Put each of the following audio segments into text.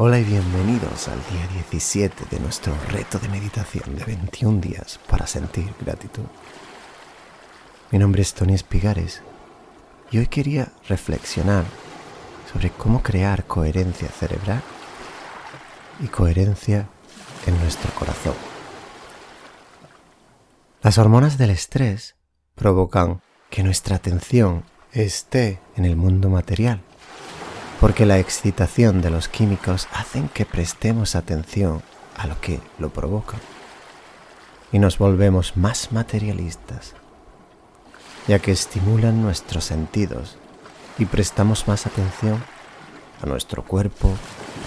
Hola y bienvenidos al día 17 de nuestro reto de meditación de 21 días para sentir gratitud. Mi nombre es Tony Espigares y hoy quería reflexionar sobre cómo crear coherencia cerebral y coherencia en nuestro corazón. Las hormonas del estrés provocan que nuestra atención esté en el mundo material porque la excitación de los químicos hacen que prestemos atención a lo que lo provoca y nos volvemos más materialistas, ya que estimulan nuestros sentidos y prestamos más atención a nuestro cuerpo,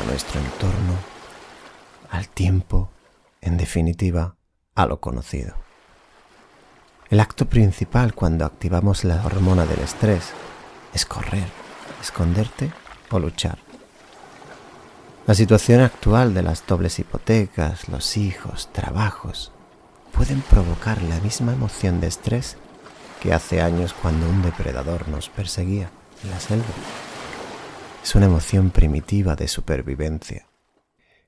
a nuestro entorno, al tiempo, en definitiva, a lo conocido. El acto principal cuando activamos la hormona del estrés es correr, esconderte o luchar. La situación actual de las dobles hipotecas, los hijos, trabajos, pueden provocar la misma emoción de estrés que hace años cuando un depredador nos perseguía en la selva. Es una emoción primitiva de supervivencia.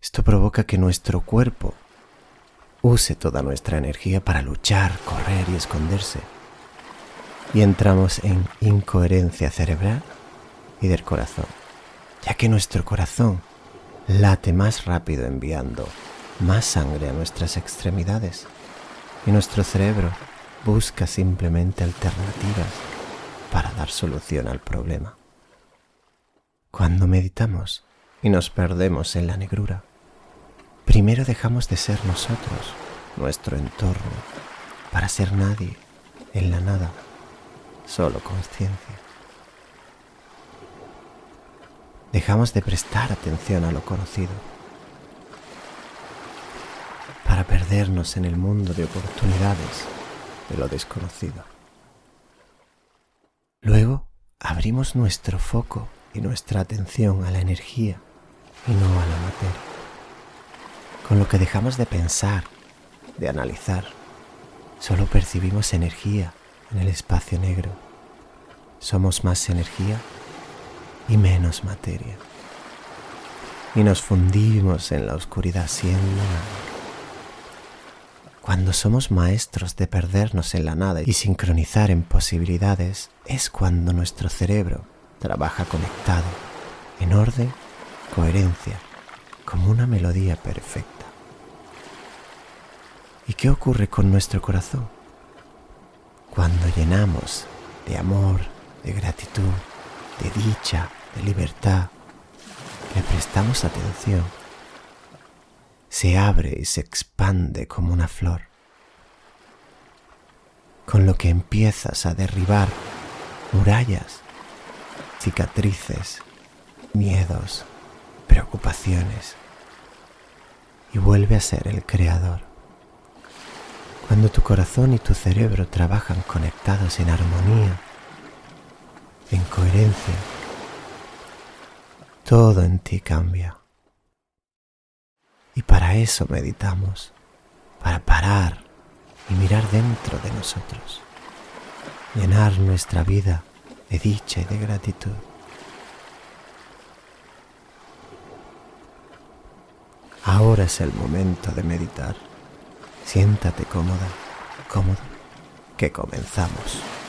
Esto provoca que nuestro cuerpo use toda nuestra energía para luchar, correr y esconderse. Y entramos en incoherencia cerebral y del corazón ya que nuestro corazón late más rápido enviando más sangre a nuestras extremidades y nuestro cerebro busca simplemente alternativas para dar solución al problema. Cuando meditamos y nos perdemos en la negrura, primero dejamos de ser nosotros, nuestro entorno, para ser nadie, en la nada, solo conciencia. Dejamos de prestar atención a lo conocido para perdernos en el mundo de oportunidades de lo desconocido. Luego abrimos nuestro foco y nuestra atención a la energía y no a la materia, con lo que dejamos de pensar, de analizar, solo percibimos energía en el espacio negro. Somos más energía y menos materia. Y nos fundimos en la oscuridad siendo nada. Cuando somos maestros de perdernos en la nada y sincronizar en posibilidades, es cuando nuestro cerebro trabaja conectado, en orden, coherencia, como una melodía perfecta. ¿Y qué ocurre con nuestro corazón? Cuando llenamos de amor, de gratitud, de dicha, de libertad, le prestamos atención, se abre y se expande como una flor, con lo que empiezas a derribar murallas, cicatrices, miedos, preocupaciones, y vuelve a ser el creador. Cuando tu corazón y tu cerebro trabajan conectados en armonía, en coherencia, todo en ti cambia. Y para eso meditamos, para parar y mirar dentro de nosotros, llenar nuestra vida de dicha y de gratitud. Ahora es el momento de meditar. Siéntate cómoda, cómodo, que comenzamos.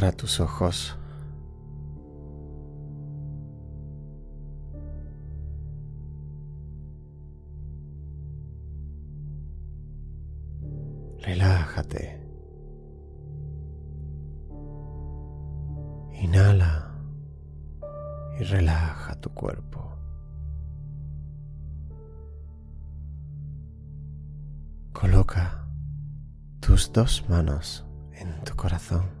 Cierra tus ojos. Relájate. Inhala y relaja tu cuerpo. Coloca tus dos manos en tu corazón.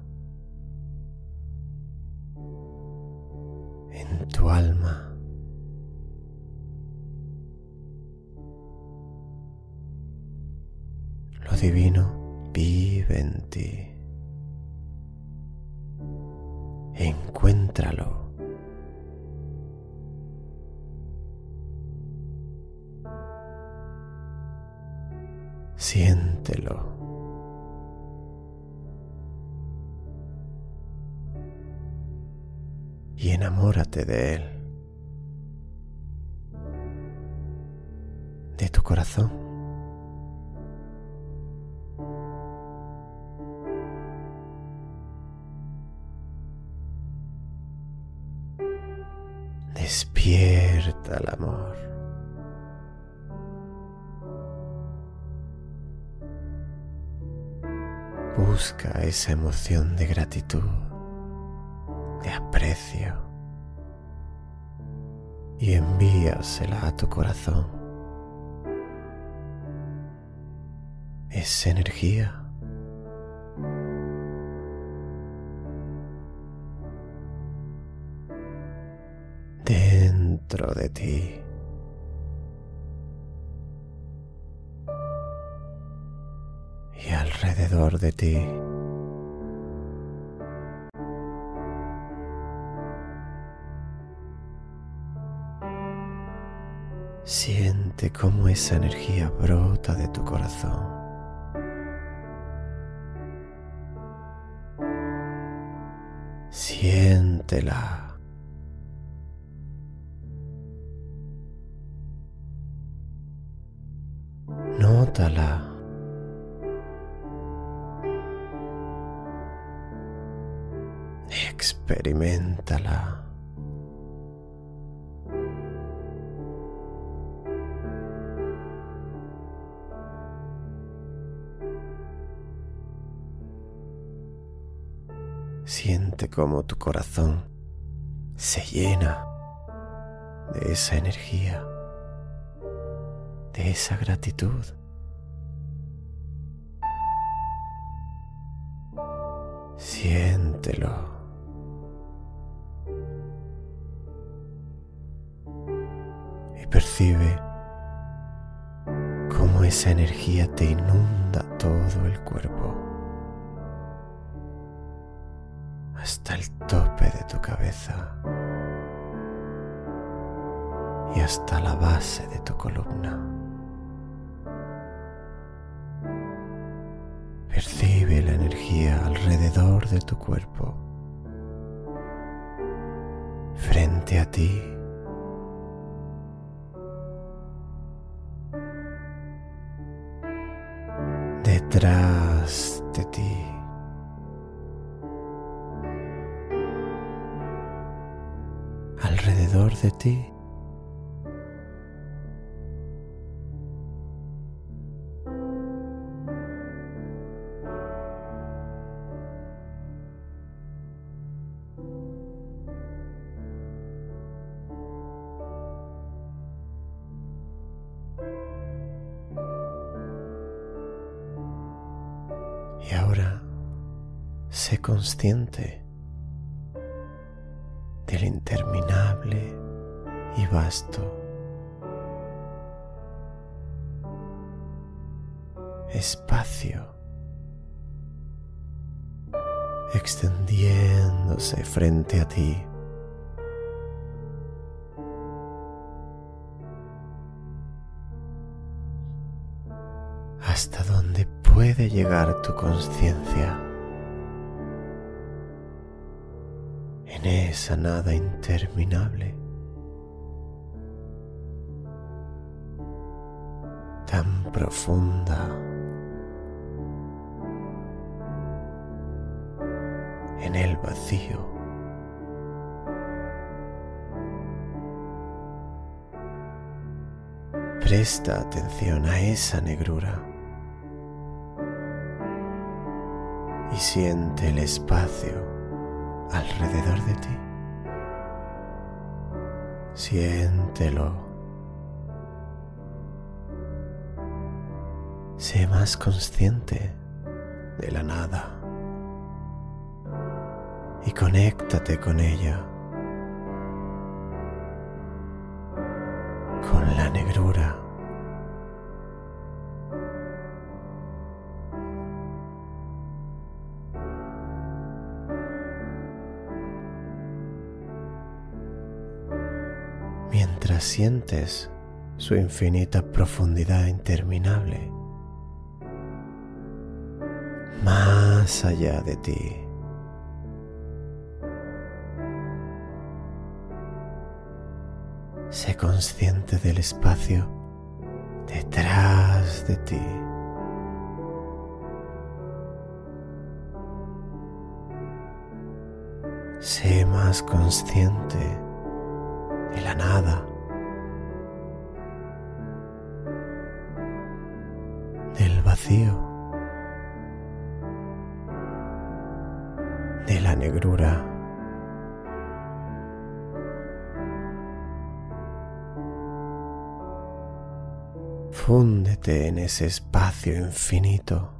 Tu alma. Lo divino vive en ti. Encuéntralo. Siéntelo. Y enamórate de él. De tu corazón. Despierta el amor. Busca esa emoción de gratitud, de aprecio y envíasela a tu corazón. Esa energía dentro de ti. alrededor de ti. Siente cómo esa energía brota de tu corazón. Siéntela. Nótala. Experimentala. Siente cómo tu corazón se llena de esa energía, de esa gratitud. Siéntelo. percibe cómo esa energía te inunda todo el cuerpo hasta el tope de tu cabeza y hasta la base de tu columna. Percibe la energía alrededor de tu cuerpo, frente a ti. Y ahora sé consciente del interminable y vasto espacio. Extendiéndose frente a ti. hasta donde puede llegar tu conciencia. En esa nada interminable, tan profunda. en el vacío. Presta atención a esa negrura siente el espacio alrededor de ti. Siéntelo. Sé más consciente de la nada y conéctate con ella, con la negrura. Mientras sientes su infinita profundidad interminable, más allá de ti. Sé consciente del espacio detrás de ti. Sé más consciente de la nada, del vacío, negrura. Fúndete en ese espacio infinito.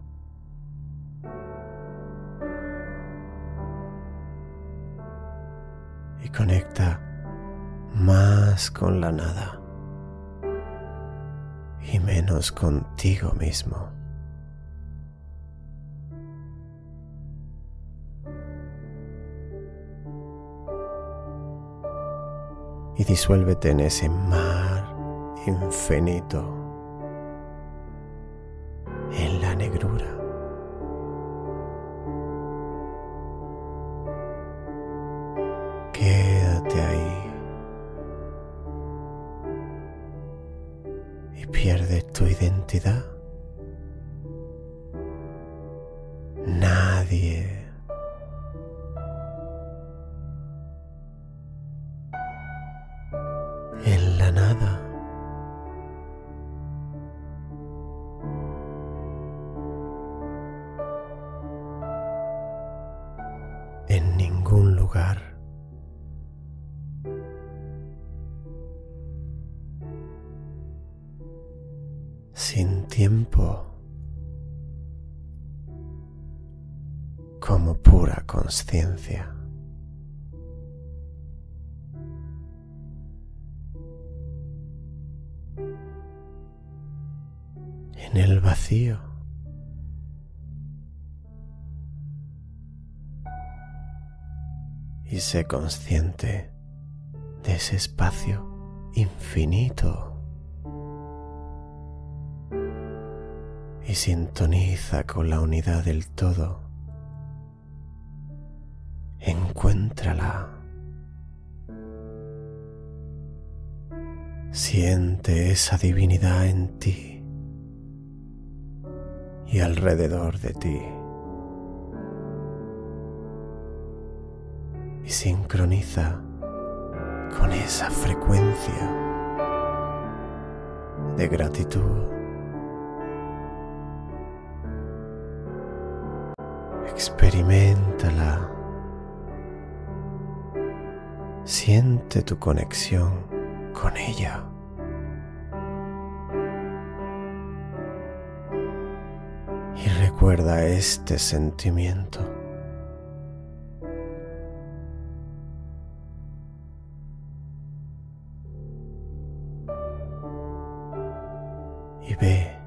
Y conecta más con la nada y menos contigo mismo. Disuélvete en ese mar infinito en la negrura. Quédate ahí y pierde tu identidad. Nadie nada. en ningún lugar. Sin tiempo, como pura conciencia. En el vacío. y sé consciente de ese espacio infinito. Y sintoniza con la unidad del todo. Encuéntrala. Siente esa divinidad en ti y alrededor de ti. y sincroniza con esa frecuencia de gratitud. Experimentala. Siente tu conexión con ella. Recuerda este sentimiento. y ve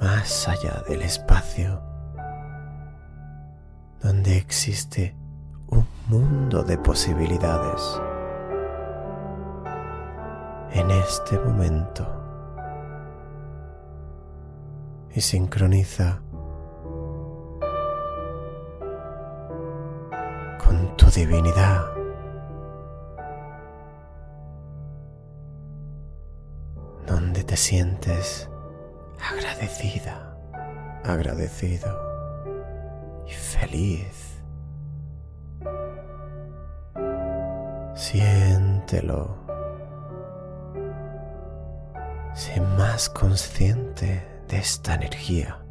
más allá del espacio donde existe un mundo de posibilidades. En este momento y sincroniza divinidad. donde te sientes agradecida, agradecido y feliz. Siéntelo. Sé más consciente de esta energía.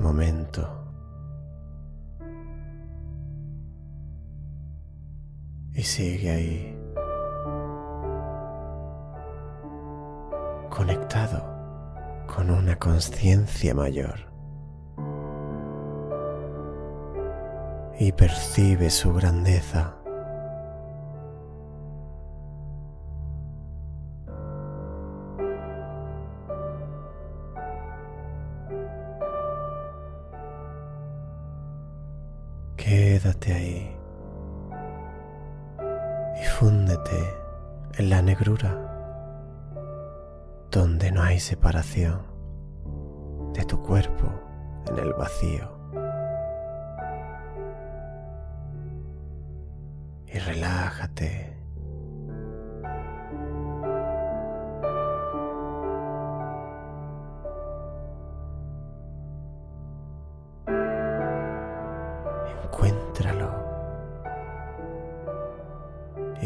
Momento. Y sigue ahí, conectado con una conciencia mayor. Y percibe su grandeza. Quédate ahí y fúndete en la negrura donde no hay separación de tu cuerpo en el vacío. Y relájate.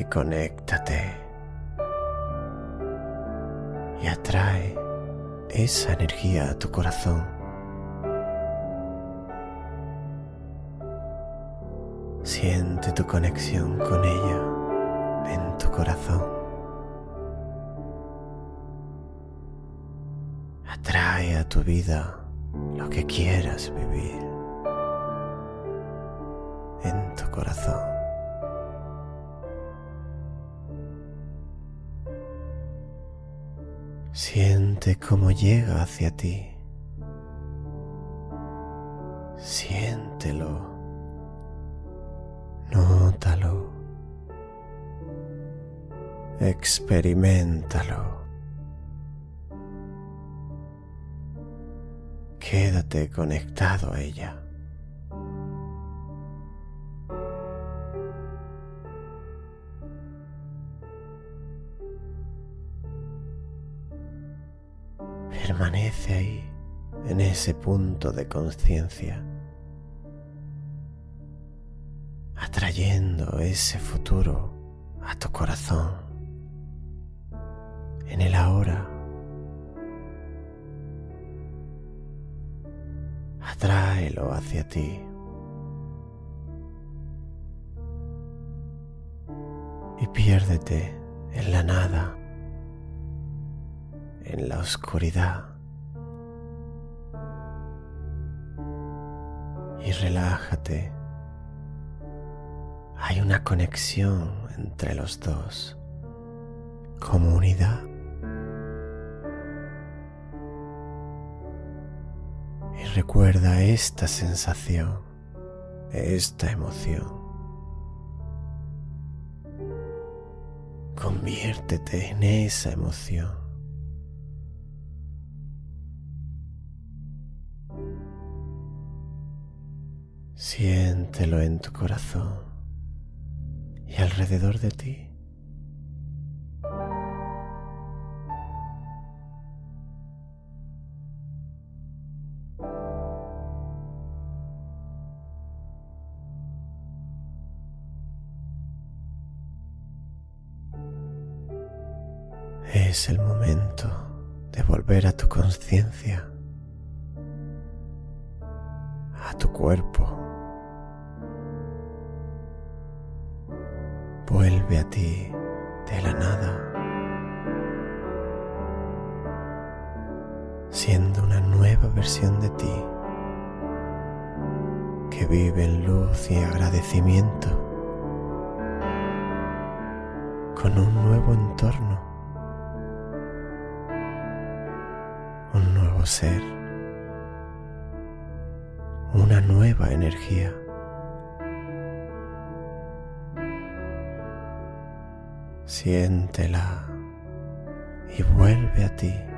Y conéctate y atrae esa energía a tu corazón. Siente tu conexión con ella en tu corazón. Atrae a tu vida lo que quieras vivir en tu corazón. Siente cómo llega hacia ti. Siéntelo. Nótalo. Experimentalo. Quédate conectado a ella. Permanece ahí, en ese punto de conciencia, atrayendo ese futuro a tu corazón, en el ahora. Atráelo hacia ti. Y piérdete en la nada en la oscuridad relájate. Hay una conexión entre los dos, comunidad. Y recuerda esta sensación, esta emoción. Conviértete en esa emoción. Siéntelo en tu corazón y alrededor de ti. Es el momento de volver a tu conciencia, a tu cuerpo. Vuelve a ti de la nada, siendo una nueva versión de ti que vive en luz y agradecimiento con un nuevo entorno, un nuevo ser, una nueva energía. Siéntela y vuelve a ti.